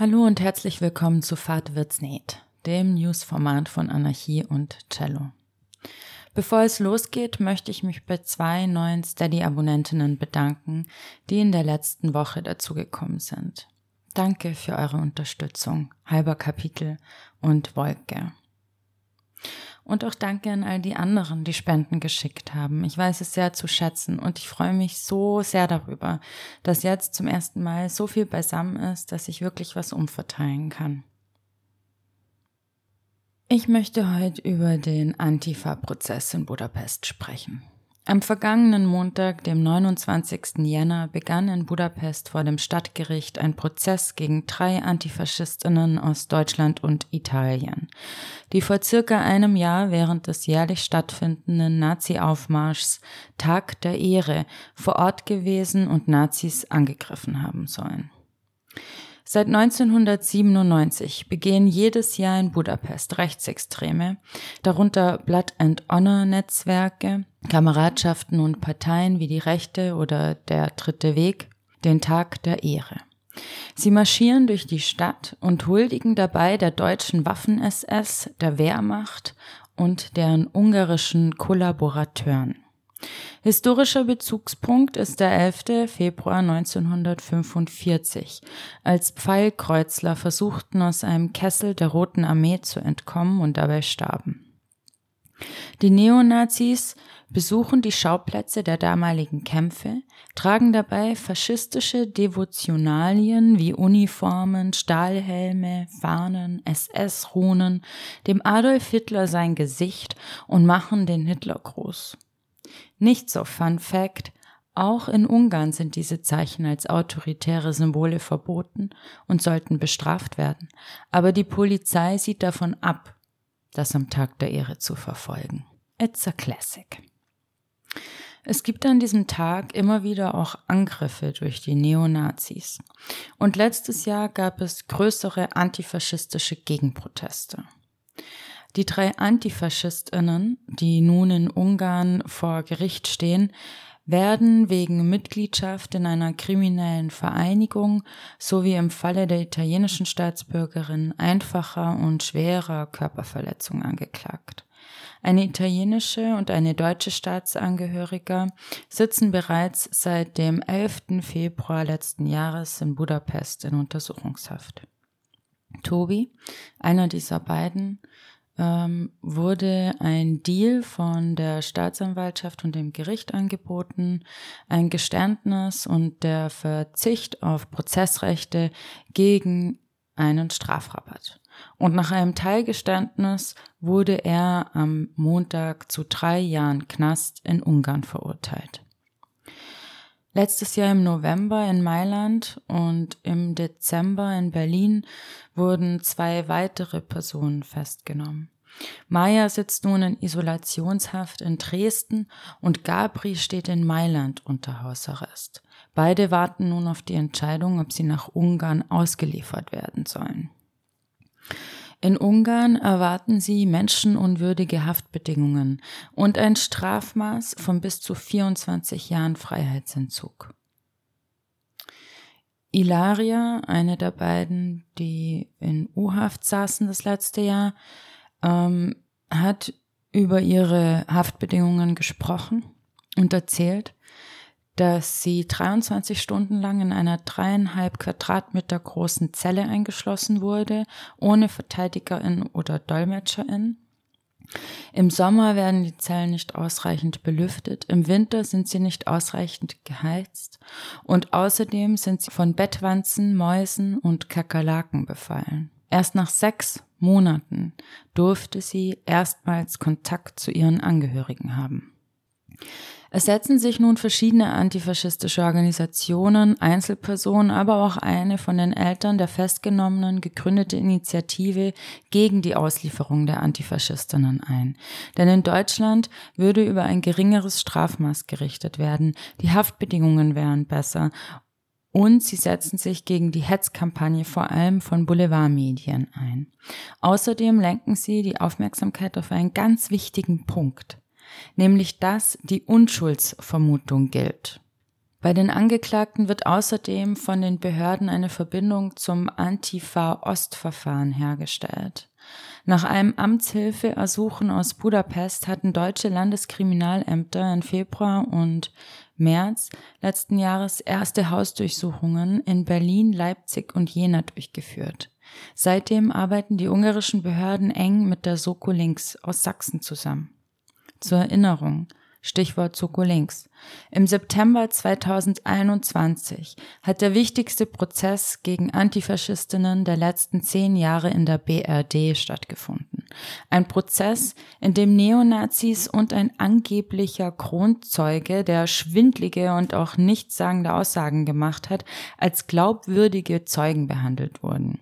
Hallo und herzlich willkommen zu Fahrt wird's nicht, dem Newsformat von Anarchie und Cello. Bevor es losgeht, möchte ich mich bei zwei neuen Steady-Abonnentinnen bedanken, die in der letzten Woche dazugekommen sind. Danke für eure Unterstützung, halber Kapitel und Wolke. Und auch danke an all die anderen, die Spenden geschickt haben. Ich weiß es sehr zu schätzen und ich freue mich so sehr darüber, dass jetzt zum ersten Mal so viel beisammen ist, dass ich wirklich was umverteilen kann. Ich möchte heute über den Antifa-Prozess in Budapest sprechen. Am vergangenen Montag, dem 29. Jänner, begann in Budapest vor dem Stadtgericht ein Prozess gegen drei Antifaschistinnen aus Deutschland und Italien, die vor circa einem Jahr während des jährlich stattfindenden Nazi-Aufmarschs Tag der Ehre vor Ort gewesen und Nazis angegriffen haben sollen. Seit 1997 begehen jedes Jahr in Budapest Rechtsextreme, darunter Blood and Honor Netzwerke, Kameradschaften und Parteien wie die Rechte oder der Dritte Weg, den Tag der Ehre. Sie marschieren durch die Stadt und huldigen dabei der deutschen Waffen-SS, der Wehrmacht und deren ungarischen Kollaborateuren. Historischer Bezugspunkt ist der 11. Februar 1945, als Pfeilkreuzler versuchten, aus einem Kessel der Roten Armee zu entkommen und dabei starben. Die Neonazis besuchen die Schauplätze der damaligen Kämpfe, tragen dabei faschistische Devotionalien wie Uniformen, Stahlhelme, Fahnen, SS-Runen, dem Adolf Hitler sein Gesicht und machen den Hitler groß. Nicht so Fun Fact, auch in Ungarn sind diese Zeichen als autoritäre Symbole verboten und sollten bestraft werden, aber die Polizei sieht davon ab, das am Tag der Ehre zu verfolgen. It's a classic. Es gibt an diesem Tag immer wieder auch Angriffe durch die Neonazis. Und letztes Jahr gab es größere antifaschistische Gegenproteste. Die drei Antifaschistinnen, die nun in Ungarn vor Gericht stehen, werden wegen Mitgliedschaft in einer kriminellen Vereinigung sowie im Falle der italienischen Staatsbürgerin einfacher und schwerer Körperverletzung angeklagt. Eine italienische und eine deutsche Staatsangehörige sitzen bereits seit dem 11. Februar letzten Jahres in Budapest in Untersuchungshaft. Tobi, einer dieser beiden, ähm, wurde ein Deal von der Staatsanwaltschaft und dem Gericht angeboten, ein Geständnis und der Verzicht auf Prozessrechte gegen einen Strafrabatt. Und nach einem Teilgeständnis wurde er am Montag zu drei Jahren Knast in Ungarn verurteilt letztes Jahr im November in Mailand und im Dezember in Berlin wurden zwei weitere Personen festgenommen. Maya sitzt nun in Isolationshaft in Dresden und Gabri steht in Mailand unter Hausarrest. Beide warten nun auf die Entscheidung, ob sie nach Ungarn ausgeliefert werden sollen. In Ungarn erwarten sie menschenunwürdige Haftbedingungen und ein Strafmaß von bis zu 24 Jahren Freiheitsentzug. Ilaria, eine der beiden, die in U-Haft saßen das letzte Jahr, ähm, hat über ihre Haftbedingungen gesprochen und erzählt, dass sie 23 Stunden lang in einer dreieinhalb Quadratmeter großen Zelle eingeschlossen wurde, ohne Verteidigerin oder Dolmetscherin. Im Sommer werden die Zellen nicht ausreichend belüftet, im Winter sind sie nicht ausreichend geheizt und außerdem sind sie von Bettwanzen, Mäusen und Kakerlaken befallen. Erst nach sechs Monaten durfte sie erstmals Kontakt zu ihren Angehörigen haben. Es setzen sich nun verschiedene antifaschistische Organisationen, Einzelpersonen, aber auch eine von den Eltern der Festgenommenen gegründete Initiative gegen die Auslieferung der Antifaschistinnen ein. Denn in Deutschland würde über ein geringeres Strafmaß gerichtet werden, die Haftbedingungen wären besser und sie setzen sich gegen die Hetzkampagne vor allem von Boulevardmedien ein. Außerdem lenken sie die Aufmerksamkeit auf einen ganz wichtigen Punkt nämlich dass die Unschuldsvermutung gilt. Bei den Angeklagten wird außerdem von den Behörden eine Verbindung zum Antifa-Ostverfahren hergestellt. Nach einem Amtshilfeersuchen aus Budapest hatten deutsche Landeskriminalämter im Februar und März letzten Jahres erste Hausdurchsuchungen in Berlin, Leipzig und Jena durchgeführt. Seitdem arbeiten die ungarischen Behörden eng mit der Soko Links aus Sachsen zusammen. Zur Erinnerung, Stichwort Soko Links. Im September 2021 hat der wichtigste Prozess gegen Antifaschistinnen der letzten zehn Jahre in der BRD stattgefunden. Ein Prozess, in dem Neonazis und ein angeblicher Kronzeuge, der schwindlige und auch nichtssagende Aussagen gemacht hat, als glaubwürdige Zeugen behandelt wurden.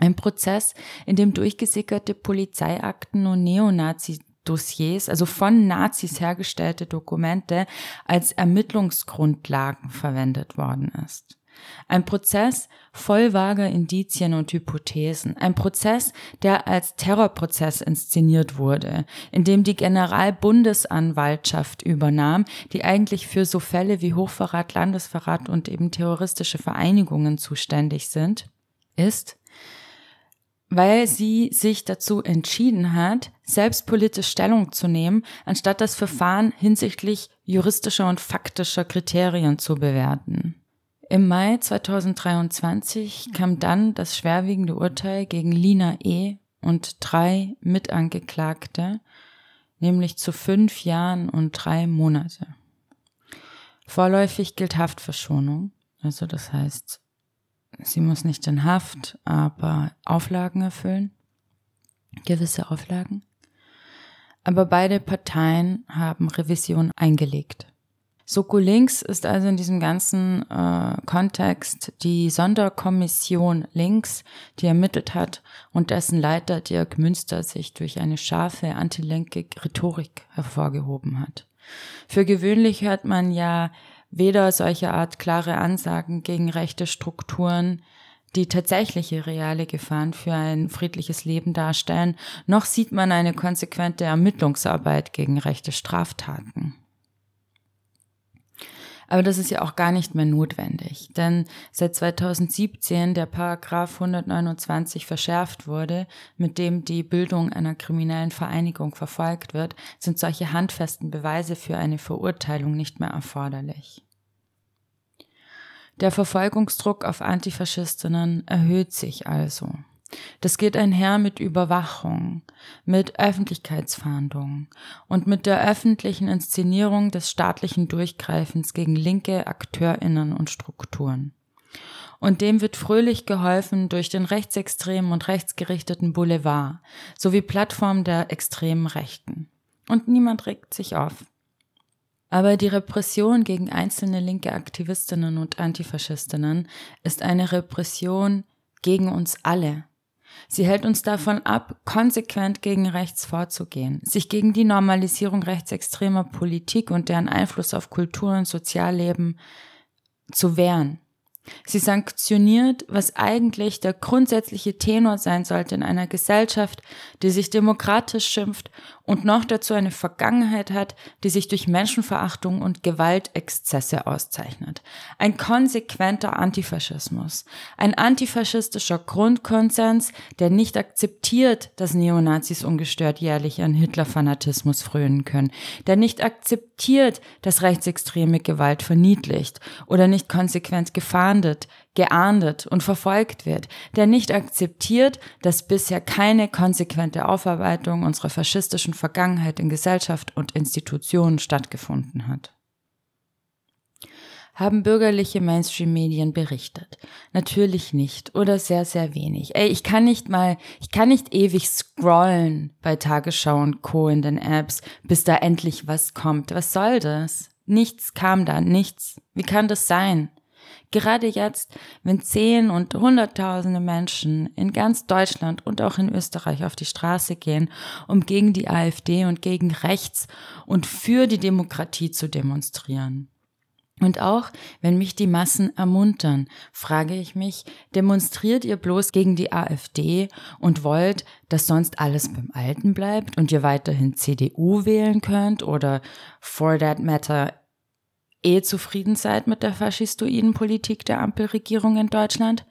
Ein Prozess, in dem durchgesickerte Polizeiakten und Neonazi Dossiers, also von Nazis hergestellte Dokumente, als Ermittlungsgrundlagen verwendet worden ist. Ein Prozess voll vager Indizien und Hypothesen. Ein Prozess, der als Terrorprozess inszeniert wurde, in dem die Generalbundesanwaltschaft übernahm, die eigentlich für so Fälle wie Hochverrat, Landesverrat und eben terroristische Vereinigungen zuständig sind, ist, weil sie sich dazu entschieden hat, selbst politisch Stellung zu nehmen, anstatt das Verfahren hinsichtlich juristischer und faktischer Kriterien zu bewerten. Im Mai 2023 kam dann das schwerwiegende Urteil gegen Lina E. und drei Mitangeklagte, nämlich zu fünf Jahren und drei Monate. Vorläufig gilt Haftverschonung, also das heißt sie muss nicht in Haft, aber Auflagen erfüllen, gewisse Auflagen. Aber beide Parteien haben Revision eingelegt. Soko Links ist also in diesem ganzen äh, Kontext die Sonderkommission Links, die ermittelt hat und dessen Leiter Dirk Münster sich durch eine scharfe antilinke Rhetorik hervorgehoben hat. Für gewöhnlich hört man ja weder solche Art klare Ansagen gegen rechte Strukturen, die tatsächliche reale Gefahren für ein friedliches Leben darstellen, noch sieht man eine konsequente Ermittlungsarbeit gegen rechte Straftaten. Aber das ist ja auch gar nicht mehr notwendig, denn seit 2017 der Paragraph 129 verschärft wurde, mit dem die Bildung einer kriminellen Vereinigung verfolgt wird, sind solche handfesten Beweise für eine Verurteilung nicht mehr erforderlich. Der Verfolgungsdruck auf Antifaschistinnen erhöht sich also. Das geht einher mit Überwachung, mit Öffentlichkeitsfahndung und mit der öffentlichen Inszenierung des staatlichen Durchgreifens gegen linke Akteurinnen und Strukturen. Und dem wird fröhlich geholfen durch den rechtsextremen und rechtsgerichteten Boulevard sowie Plattformen der extremen Rechten. Und niemand regt sich auf. Aber die Repression gegen einzelne linke Aktivistinnen und Antifaschistinnen ist eine Repression gegen uns alle. Sie hält uns davon ab, konsequent gegen rechts vorzugehen, sich gegen die Normalisierung rechtsextremer Politik und deren Einfluss auf Kultur und Sozialleben zu wehren. Sie sanktioniert, was eigentlich der grundsätzliche Tenor sein sollte in einer Gesellschaft, die sich demokratisch schimpft und noch dazu eine Vergangenheit hat, die sich durch Menschenverachtung und Gewaltexzesse auszeichnet. Ein konsequenter Antifaschismus. Ein antifaschistischer Grundkonsens, der nicht akzeptiert, dass Neonazis ungestört jährlich an Hitlerfanatismus frönen können, der nicht akzeptiert, dass rechtsextreme Gewalt verniedlicht oder nicht konsequent gefahren geahndet, geahndet und verfolgt wird, der nicht akzeptiert, dass bisher keine konsequente Aufarbeitung unserer faschistischen Vergangenheit in Gesellschaft und Institutionen stattgefunden hat haben bürgerliche Mainstream-Medien berichtet. Natürlich nicht oder sehr, sehr wenig. Ey, ich kann nicht mal, ich kann nicht ewig scrollen bei Tagesschau und Co. in den Apps, bis da endlich was kommt. Was soll das? Nichts kam da, nichts. Wie kann das sein? Gerade jetzt, wenn Zehn und Hunderttausende Menschen in ganz Deutschland und auch in Österreich auf die Straße gehen, um gegen die AfD und gegen rechts und für die Demokratie zu demonstrieren. Und auch wenn mich die Massen ermuntern, frage ich mich, demonstriert ihr bloß gegen die AfD und wollt, dass sonst alles beim Alten bleibt und ihr weiterhin CDU wählen könnt oder for that matter eh zufrieden seid mit der faschistoiden Politik der Ampelregierung in Deutschland,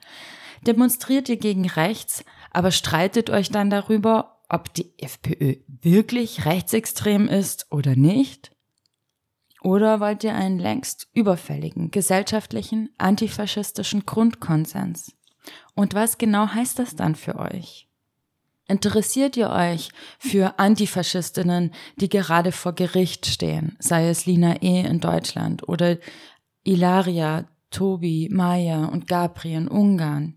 demonstriert ihr gegen rechts, aber streitet euch dann darüber, ob die FPÖ wirklich rechtsextrem ist oder nicht? Oder wollt ihr einen längst überfälligen, gesellschaftlichen, antifaschistischen Grundkonsens? Und was genau heißt das dann für euch? Interessiert ihr euch für Antifaschistinnen, die gerade vor Gericht stehen, sei es Lina E. in Deutschland oder Ilaria, Tobi, Maya und Gabri in Ungarn?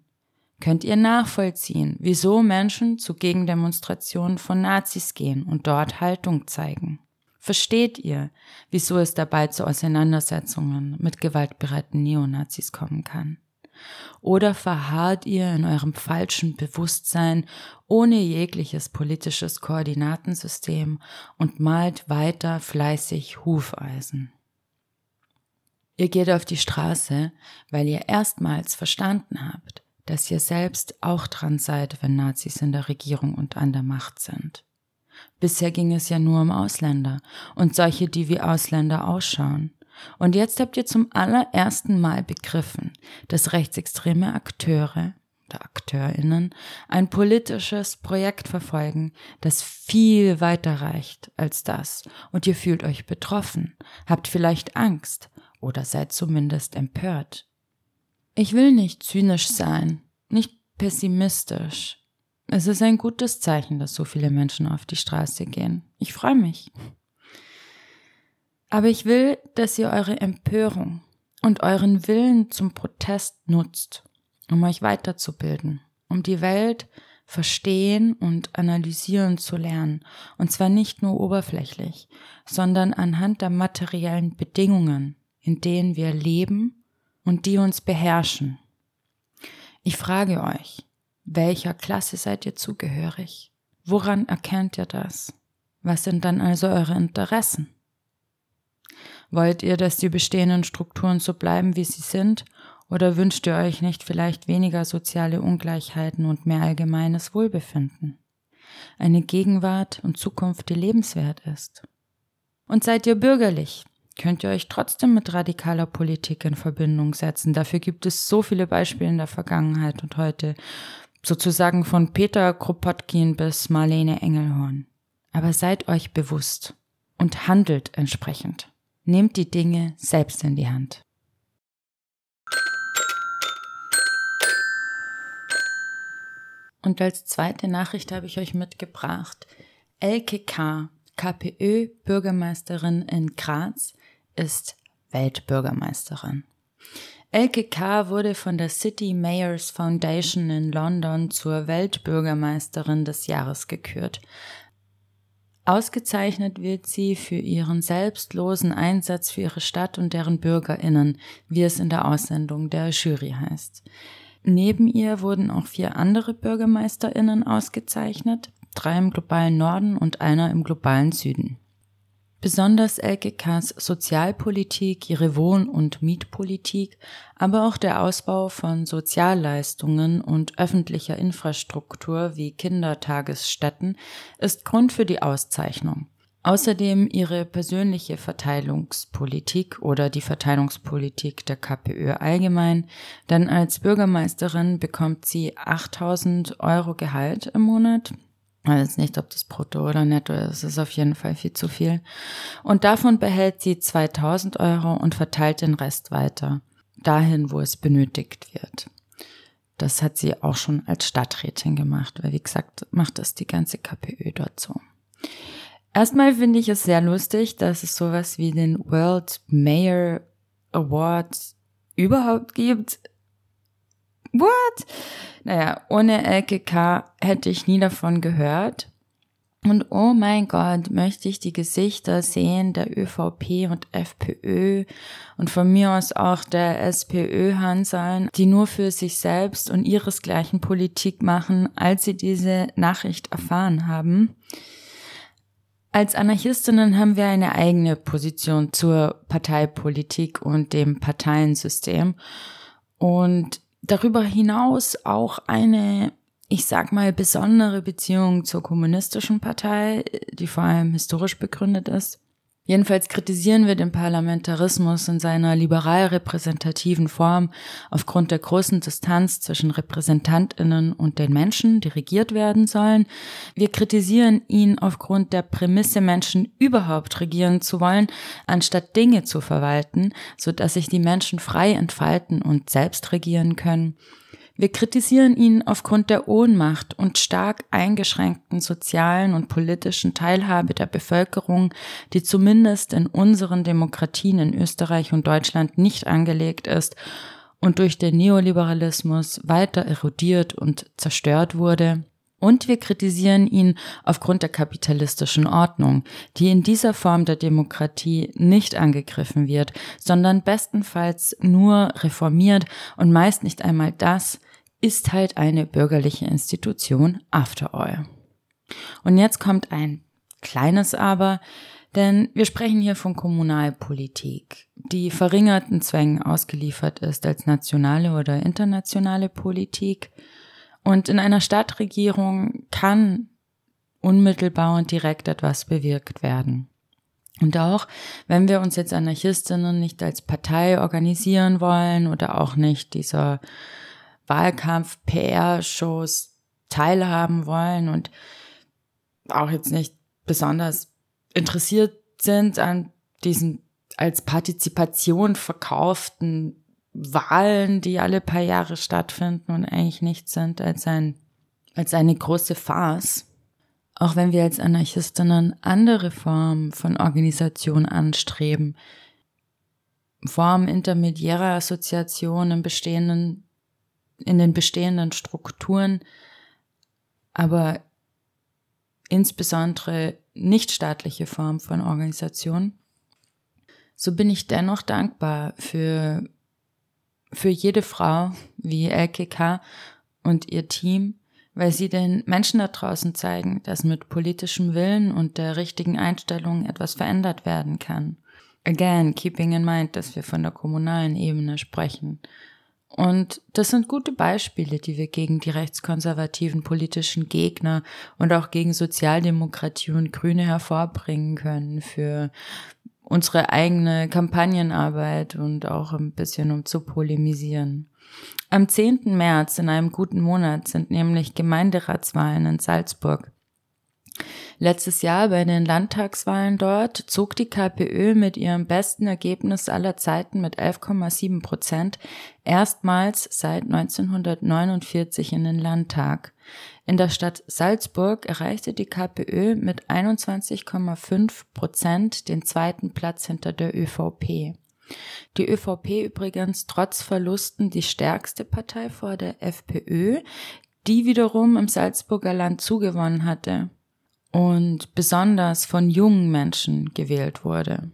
Könnt ihr nachvollziehen, wieso Menschen zu Gegendemonstrationen von Nazis gehen und dort Haltung zeigen? Versteht ihr, wieso es dabei zu Auseinandersetzungen mit gewaltbereiten Neonazis kommen kann? Oder verharrt ihr in eurem falschen Bewusstsein ohne jegliches politisches Koordinatensystem und malt weiter fleißig Hufeisen? Ihr geht auf die Straße, weil ihr erstmals verstanden habt, dass ihr selbst auch dran seid, wenn Nazis in der Regierung und an der Macht sind. Bisher ging es ja nur um Ausländer und solche, die wie Ausländer ausschauen. Und jetzt habt ihr zum allerersten Mal begriffen, dass rechtsextreme Akteure oder Akteurinnen ein politisches Projekt verfolgen, das viel weiter reicht als das. Und ihr fühlt euch betroffen, habt vielleicht Angst oder seid zumindest empört. Ich will nicht zynisch sein, nicht pessimistisch. Es ist ein gutes Zeichen, dass so viele Menschen auf die Straße gehen. Ich freue mich. Aber ich will, dass ihr eure Empörung und euren Willen zum Protest nutzt, um euch weiterzubilden, um die Welt verstehen und analysieren zu lernen. Und zwar nicht nur oberflächlich, sondern anhand der materiellen Bedingungen, in denen wir leben und die uns beherrschen. Ich frage euch, welcher Klasse seid ihr zugehörig? Woran erkennt ihr das? Was sind dann also eure Interessen? Wollt ihr, dass die bestehenden Strukturen so bleiben, wie sie sind, oder wünscht ihr euch nicht vielleicht weniger soziale Ungleichheiten und mehr allgemeines Wohlbefinden? Eine Gegenwart und Zukunft, die lebenswert ist? Und seid ihr bürgerlich? Könnt ihr euch trotzdem mit radikaler Politik in Verbindung setzen? Dafür gibt es so viele Beispiele in der Vergangenheit und heute, sozusagen von Peter Kropotkin bis Marlene Engelhorn. Aber seid euch bewusst und handelt entsprechend. Nehmt die Dinge selbst in die Hand. Und als zweite Nachricht habe ich euch mitgebracht, Elke K., KPÖ-Bürgermeisterin in Graz, ist Weltbürgermeisterin. Elke K. wurde von der City Mayors Foundation in London zur Weltbürgermeisterin des Jahres gekürt. Ausgezeichnet wird sie für ihren selbstlosen Einsatz für ihre Stadt und deren Bürgerinnen, wie es in der Aussendung der Jury heißt. Neben ihr wurden auch vier andere Bürgermeisterinnen ausgezeichnet, drei im globalen Norden und einer im globalen Süden. Besonders LGKs Sozialpolitik, ihre Wohn- und Mietpolitik, aber auch der Ausbau von Sozialleistungen und öffentlicher Infrastruktur wie Kindertagesstätten ist Grund für die Auszeichnung. Außerdem ihre persönliche Verteilungspolitik oder die Verteilungspolitik der KPÖ allgemein, denn als Bürgermeisterin bekommt sie 8000 Euro Gehalt im Monat, ich weiß nicht, ob das brutto oder netto ist. Es ist auf jeden Fall viel zu viel. Und davon behält sie 2000 Euro und verteilt den Rest weiter. Dahin, wo es benötigt wird. Das hat sie auch schon als Stadträtin gemacht, weil wie gesagt, macht das die ganze KPÖ dort so. Erstmal finde ich es sehr lustig, dass es sowas wie den World Mayor Award überhaupt gibt. What? Naja, ohne LKK hätte ich nie davon gehört. Und oh mein Gott, möchte ich die Gesichter sehen der ÖVP und FPÖ und von mir aus auch der SPÖ-Hanseln, die nur für sich selbst und ihresgleichen Politik machen, als sie diese Nachricht erfahren haben. Als Anarchistinnen haben wir eine eigene Position zur Parteipolitik und dem Parteiensystem. Und darüber hinaus auch eine, ich sag mal, besondere Beziehung zur kommunistischen Partei, die vor allem historisch begründet ist. Jedenfalls kritisieren wir den Parlamentarismus in seiner liberal-repräsentativen Form aufgrund der großen Distanz zwischen Repräsentantinnen und den Menschen, die regiert werden sollen. Wir kritisieren ihn aufgrund der Prämisse, Menschen überhaupt regieren zu wollen, anstatt Dinge zu verwalten, so dass sich die Menschen frei entfalten und selbst regieren können. Wir kritisieren ihn aufgrund der Ohnmacht und stark eingeschränkten sozialen und politischen Teilhabe der Bevölkerung, die zumindest in unseren Demokratien in Österreich und Deutschland nicht angelegt ist und durch den Neoliberalismus weiter erodiert und zerstört wurde. Und wir kritisieren ihn aufgrund der kapitalistischen Ordnung, die in dieser Form der Demokratie nicht angegriffen wird, sondern bestenfalls nur reformiert und meist nicht einmal das, ist halt eine bürgerliche Institution after all. Und jetzt kommt ein kleines Aber, denn wir sprechen hier von Kommunalpolitik, die verringerten Zwängen ausgeliefert ist als nationale oder internationale Politik. Und in einer Stadtregierung kann unmittelbar und direkt etwas bewirkt werden. Und auch wenn wir uns jetzt Anarchistinnen nicht als Partei organisieren wollen oder auch nicht dieser Wahlkampf-PR-Shows teilhaben wollen und auch jetzt nicht besonders interessiert sind an diesen als Partizipation verkauften Wahlen, die alle paar Jahre stattfinden und eigentlich nichts sind als ein, als eine große Farce. Auch wenn wir als Anarchistinnen andere Formen von Organisation anstreben, Formen intermediärer Assoziationen bestehenden in den bestehenden Strukturen, aber insbesondere nichtstaatliche Form von Organisation, so bin ich dennoch dankbar für, für jede Frau wie LKK und ihr Team, weil sie den Menschen da draußen zeigen, dass mit politischem Willen und der richtigen Einstellung etwas verändert werden kann. Again, keeping in mind, dass wir von der kommunalen Ebene sprechen und das sind gute Beispiele, die wir gegen die rechtskonservativen politischen Gegner und auch gegen Sozialdemokratie und Grüne hervorbringen können für unsere eigene Kampagnenarbeit und auch ein bisschen um zu polemisieren. Am 10. März in einem guten Monat sind nämlich Gemeinderatswahlen in Salzburg. Letztes Jahr bei den Landtagswahlen dort zog die KPÖ mit ihrem besten Ergebnis aller Zeiten mit 11,7 Prozent erstmals seit 1949 in den Landtag. In der Stadt Salzburg erreichte die KPÖ mit 21,5 Prozent den zweiten Platz hinter der ÖVP. Die ÖVP übrigens trotz Verlusten die stärkste Partei vor der FPÖ, die wiederum im Salzburger Land zugewonnen hatte und besonders von jungen Menschen gewählt wurde.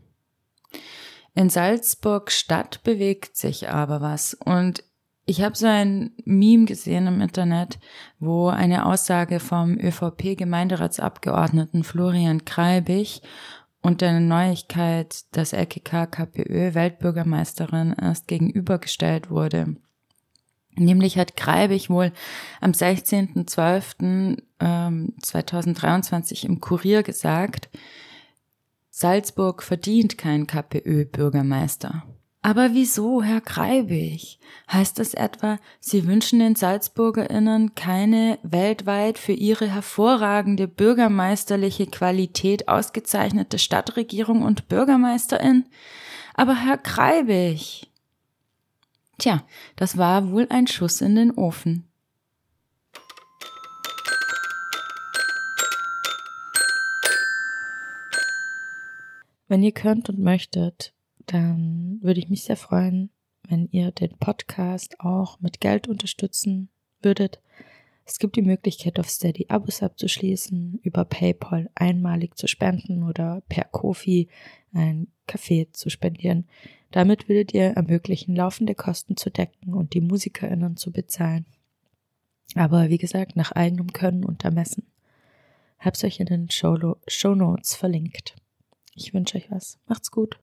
In Salzburg Stadt bewegt sich aber was und ich habe so ein Meme gesehen im Internet, wo eine Aussage vom ÖVP-Gemeinderatsabgeordneten Florian Kreibich und der Neuigkeit, dass LKK KPÖ Weltbürgermeisterin erst gegenübergestellt wurde. Nämlich hat Greibig wohl am 16.12.2023 ähm, im Kurier gesagt, Salzburg verdient keinen KPÖ-Bürgermeister. Aber wieso, Herr Greibig? Heißt das etwa, Sie wünschen den SalzburgerInnen keine weltweit für ihre hervorragende bürgermeisterliche Qualität ausgezeichnete Stadtregierung und Bürgermeisterin? Aber Herr Greibig, Tja, das war wohl ein Schuss in den Ofen. Wenn ihr könnt und möchtet, dann würde ich mich sehr freuen, wenn ihr den Podcast auch mit Geld unterstützen würdet. Es gibt die Möglichkeit, auf Steady Abos abzuschließen, über PayPal einmalig zu spenden oder per Kofi ein Kaffee zu spendieren. Damit würdet ihr ermöglichen, laufende Kosten zu decken und die MusikerInnen zu bezahlen. Aber wie gesagt, nach eigenem Können und Ermessen. Hab's euch in den Show Notes verlinkt. Ich wünsche euch was. Macht's gut.